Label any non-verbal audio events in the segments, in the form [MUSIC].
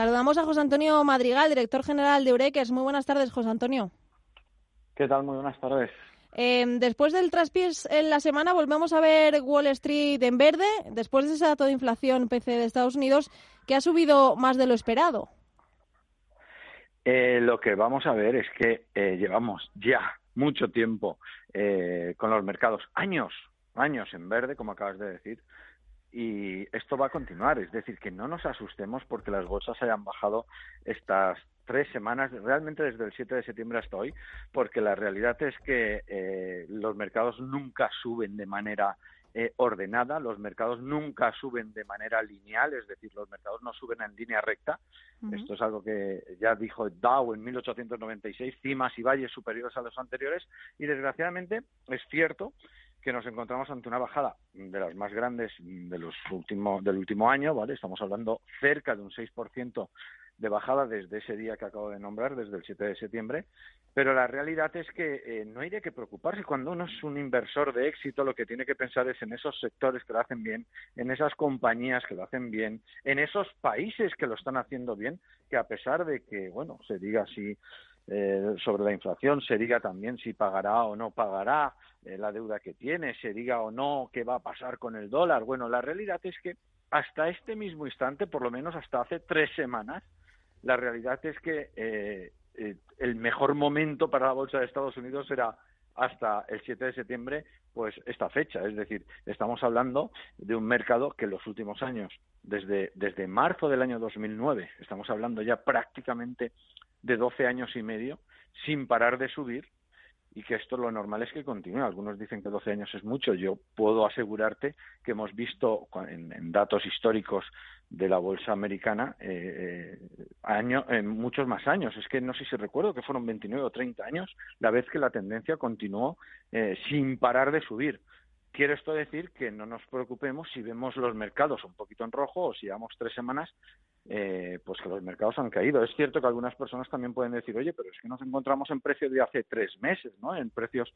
Saludamos a José Antonio Madrigal, director general de Ureques. Muy buenas tardes, José Antonio. ¿Qué tal? Muy buenas tardes. Eh, después del traspiés en la semana volvemos a ver Wall Street en verde, después de ese dato de inflación PC de Estados Unidos que ha subido más de lo esperado. Eh, lo que vamos a ver es que eh, llevamos ya mucho tiempo con los mercados, años, años en verde, como acabas de decir, y esto va a continuar, es decir, que no nos asustemos porque las bolsas hayan bajado estas tres semanas, realmente desde el 7 de septiembre hasta hoy, porque la realidad es que eh, los mercados nunca suben de manera eh, ordenada, los mercados nunca suben de manera lineal, es decir, los mercados no suben en línea recta. Esto es algo que ya dijo Dow en 1896, cimas y valles superiores a los anteriores, y desgraciadamente es cierto que nos encontramos ante una bajada de las más grandes de los últimos, del último año, ¿vale? Estamos hablando cerca de un 6% de bajada desde ese día que acabo de nombrar, desde el 7 de septiembre, pero la realidad es que eh, no hay de qué preocuparse. Cuando uno es un inversor de éxito, lo que tiene que pensar es en esos sectores que lo hacen bien, en esas compañías que lo hacen bien, en esos países que lo están haciendo bien, que a pesar de que, bueno, se diga si eh, sobre la inflación, se diga también si pagará o no pagará eh, la deuda que tiene, se diga o no qué va a pasar con el dólar. Bueno, la realidad es que hasta este mismo instante, por lo menos hasta hace tres semanas, la realidad es que eh, el mejor momento para la bolsa de Estados Unidos era hasta el 7 de septiembre, pues esta fecha. Es decir, estamos hablando de un mercado que en los últimos años, desde, desde marzo del año 2009, estamos hablando ya prácticamente de 12 años y medio sin parar de subir y que esto lo normal es que continúe. Algunos dicen que 12 años es mucho. Yo puedo asegurarte que hemos visto en, datos históricos de la bolsa americana eh, eh muchos más años. Es que no sé si recuerdo que fueron 29 o 30 años la vez que la tendencia continuó eh, sin parar de subir. Quiere esto decir que no nos preocupemos si vemos los mercados un poquito en rojo o si llevamos tres semanas, eh, pues que los mercados han caído. Es cierto que algunas personas también pueden decir, oye, pero es que nos encontramos en precios de hace tres meses, ¿no? En precios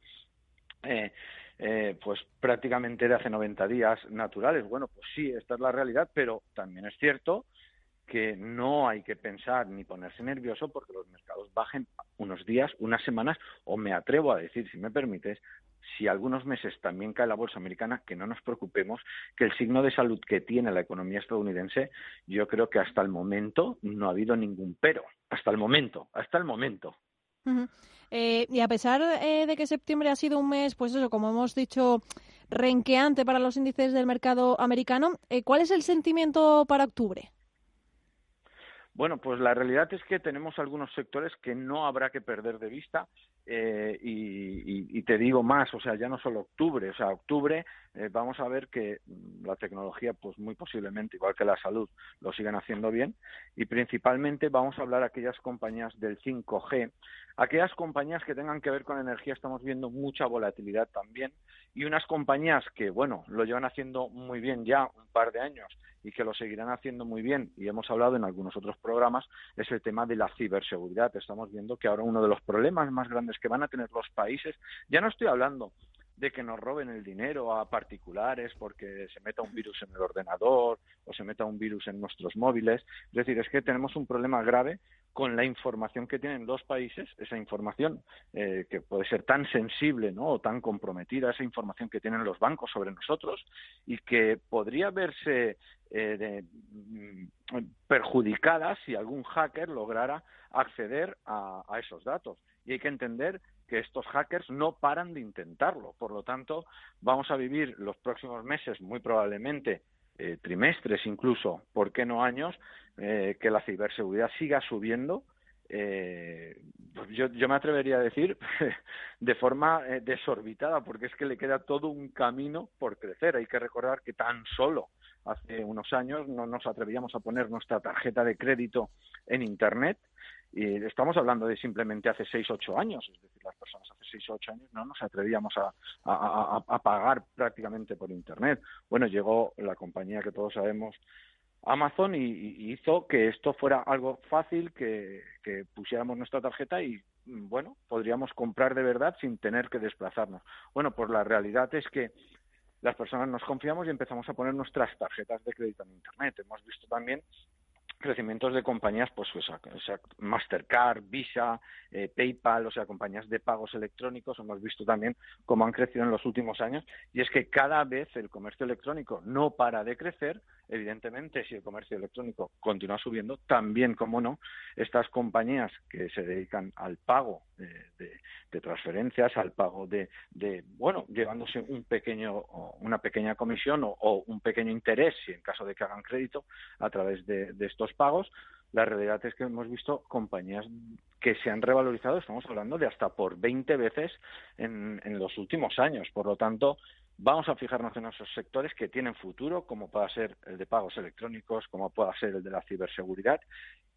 eh, eh, pues prácticamente de hace 90 días naturales. Bueno, pues sí, esta es la realidad, pero también es cierto que no hay que pensar ni ponerse nervioso porque los mercados bajen días, unas semanas, o me atrevo a decir, si me permites, si algunos meses también cae la bolsa americana, que no nos preocupemos, que el signo de salud que tiene la economía estadounidense, yo creo que hasta el momento no ha habido ningún pero. Hasta el momento, hasta el momento. Eh, y a pesar eh, de que septiembre ha sido un mes, pues eso, como hemos dicho, renqueante para los índices del mercado americano, eh, ¿cuál es el sentimiento para octubre? Bueno, pues la realidad es que tenemos algunos sectores que no habrá que perder de vista eh, y, te digo más, o sea, ya no solo octubre, o sea, octubre eh, vamos a ver que la tecnología, pues muy posiblemente, igual que la salud, lo sigan haciendo bien y principalmente vamos a hablar de aquellas compañías del 5G, aquellas compañías que tengan que ver con energía, estamos viendo mucha volatilidad también y unas compañías que, bueno, lo llevan haciendo muy bien ya un par de años y que lo seguirán haciendo muy bien, y hemos hablado en algunos otros programas, es el tema de la ciberseguridad. Estamos viendo que ahora uno de los problemas más grandes que van a tener los países, ya no estoy hablando de que nos roben el dinero a particulares porque se meta un virus en el ordenador o se meta un virus en nuestros móviles. Es decir, es que tenemos un problema grave con la información que tienen los países, esa información eh, que puede ser tan sensible ¿no? o tan comprometida, esa información que tienen los bancos sobre nosotros y que podría verse eh, mm, perjudicada si algún hacker lograra acceder a esos datos. Y hay que entender que estos hackers no paran de intentarlo. Por lo tanto, vamos a vivir los próximos meses, muy probablemente eh, trimestres incluso, ¿por qué no años?, eh, que la ciberseguridad siga subiendo. Eh, pues yo, yo, me atrevería a decir [LAUGHS] de forma desorbitada, porque es que le queda todo un camino por crecer. Hay que recordar que tan solo hace unos años no nos atrevíamos a poner nuestra tarjeta de crédito en Internet. Y estamos hablando de simplemente hace seis, ocho años. Es decir, las personas hace seis, ocho años no nos atrevíamos a, pagar prácticamente por Internet. Bueno, llegó la compañía que todos sabemos, Amazon y, hizo que esto fuera algo fácil, que, pusiéramos nuestra tarjeta y, bueno, podríamos comprar de verdad sin tener que desplazarnos. Bueno, pues la realidad es que las personas nos confiamos y empezamos a poner nuestras tarjetas de crédito en Internet. Hemos visto también crecimientos de compañías, pues, o sea, Mastercard, Visa, eh, PayPal, o sea, compañías de pagos electrónicos. Hemos visto también cómo han crecido en los últimos años. Y es que cada vez el comercio electrónico no para de crecer. Evidentemente, si el comercio electrónico continúa subiendo, también, como no, estas compañías que se dedican al pago de, transferencias, al pago de, bueno, llevándose un pequeño, una pequeña comisión o, un pequeño interés, si en caso de que hagan crédito, a través de, estos pagos, la realidad es que hemos visto compañías que se han revalorizado, estamos hablando de hasta por 20 veces en, en los últimos años. Por lo tanto, Vamos a fijarnos en esos sectores que tienen futuro, como pueda ser el de pagos electrónicos, como pueda ser el de la ciberseguridad.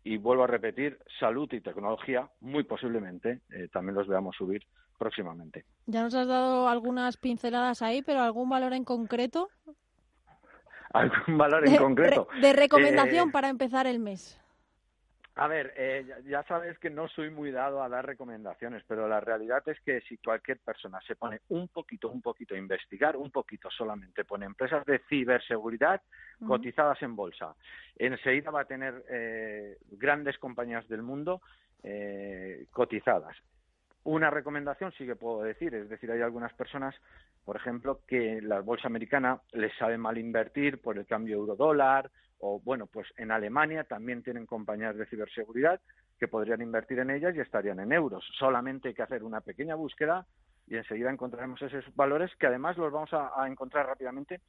Y vuelvo a repetir, salud y tecnología, muy posiblemente eh, también los veamos subir próximamente. Ya nos has dado algunas pinceladas ahí, pero ¿algún valor en concreto? [LAUGHS] ¿Algún valor en concreto? de recomendación eh, para empezar el mes. A ver, eh, ya sabes que no soy muy dado a dar recomendaciones, pero la realidad es que si cualquier persona se pone un poquito, un poquito a investigar, un poquito solamente pone empresas de ciberseguridad cotizadas en bolsa, enseguida va a tener eh, grandes compañías del mundo eh, cotizadas. Una recomendación sí que puedo decir, es decir, hay algunas personas, por ejemplo, que la bolsa americana les sabe mal invertir por el cambio euro-dólar, o bueno, pues en Alemania también tienen compañías de ciberseguridad que podrían invertir en ellas y estarían en euros. Solamente hay que hacer una pequeña búsqueda y enseguida encontraremos esos valores que además los vamos a, encontrar rápidamente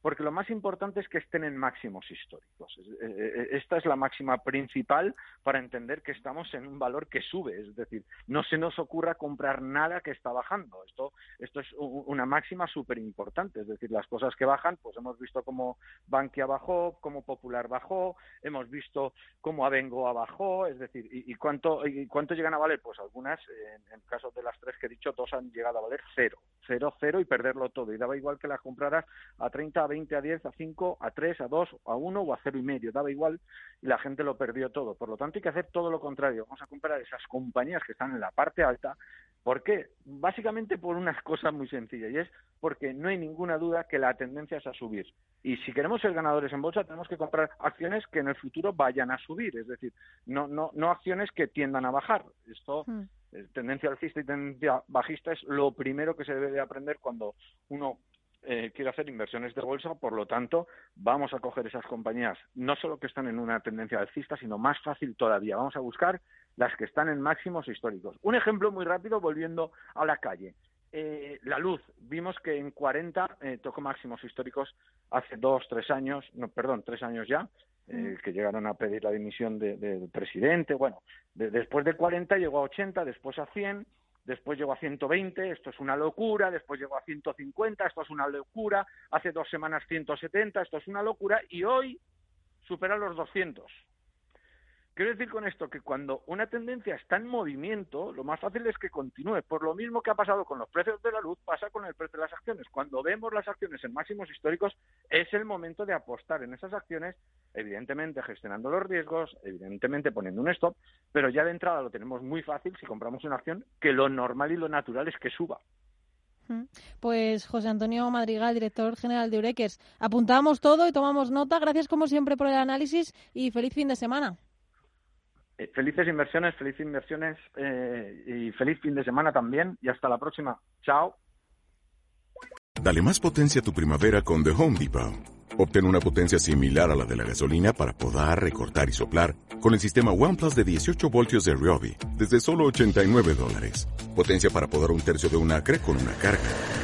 porque lo más importante es que estén en máximos históricos. Eh, eh, esta es la máxima principal para entender que estamos en un valor que sube, es decir, no se nos ocurra comprar nada que está bajando. Esto, esto es una máxima súper importante, es decir, las cosas que bajan, pues hemos visto cómo Bankia bajó, cómo Popular bajó, hemos visto cómo Abengoa bajó, es decir, ¿y, cuánto, y cuánto llegan a valer? Pues algunas, en, el caso de las tres que he dicho, dos han llegado a valer cero, cero, cero y perderlo todo. Y daba igual que las compraras a 30, a 20, a 10, a 5, a 3, a 2, a 1 o a cero y medio. Daba igual y la gente lo perdió todo. Por lo tanto, hay que hacer todo lo contrario. Vamos a comprar esas compañías que están en la parte alta. ¿Por qué? Básicamente por unas [LAUGHS] cosas muy sencillas y es porque no hay ninguna duda que la tendencia es a subir. Y si queremos ser ganadores en bolsa, tenemos que comprar acciones que en el futuro vayan a subir, es decir, no, no, no acciones que tiendan a bajar. Esto hmm. Eh, tendencia alcista y tendencia bajista es lo primero que se debe de aprender cuando uno eh, quiere hacer inversiones de bolsa, por lo tanto, vamos a coger esas compañías, no solo que están en una tendencia alcista, sino más fácil todavía. Vamos a buscar las que están en máximos históricos. Un ejemplo muy rápido, volviendo a la calle. Eh, la luz, vimos que en 40 tocó máximos históricos hace dos, tres años, no, perdón, tres años ya, eh, que llegaron a pedir la dimisión del presidente. Bueno, después de 40 llegó a 80, después a 100, después llegó a 120, esto es una locura, después llegó a 150, esto es una locura, hace dos semanas 170, esto es una locura, y hoy supera los 200. Quiero decir con esto que cuando una tendencia está en movimiento, lo más fácil es que continúe. Por lo mismo que ha pasado con los precios de la luz, pasa con el precio de las acciones. Cuando vemos las acciones en máximos históricos, es el momento de apostar en esas acciones, evidentemente gestionando los riesgos, evidentemente poniendo un stop, pero ya de entrada lo tenemos muy fácil si compramos una acción que lo normal y lo natural es que suba. Pues José Antonio Madrigal, director general de Ureques. Apuntamos todo y tomamos nota. Gracias como siempre por el análisis y feliz fin de semana. Eh, felices inversiones, felices inversiones eh, y feliz fin de semana también. Y hasta la próxima. Chao. Dale más potencia a tu primavera con The Home Depot. Obtén una potencia similar a la de la gasolina para podar, recortar y soplar con el sistema OnePlus de 18 voltios de Ryobi desde solo 89 dólares. Potencia para podar un tercio de un acre con una carga.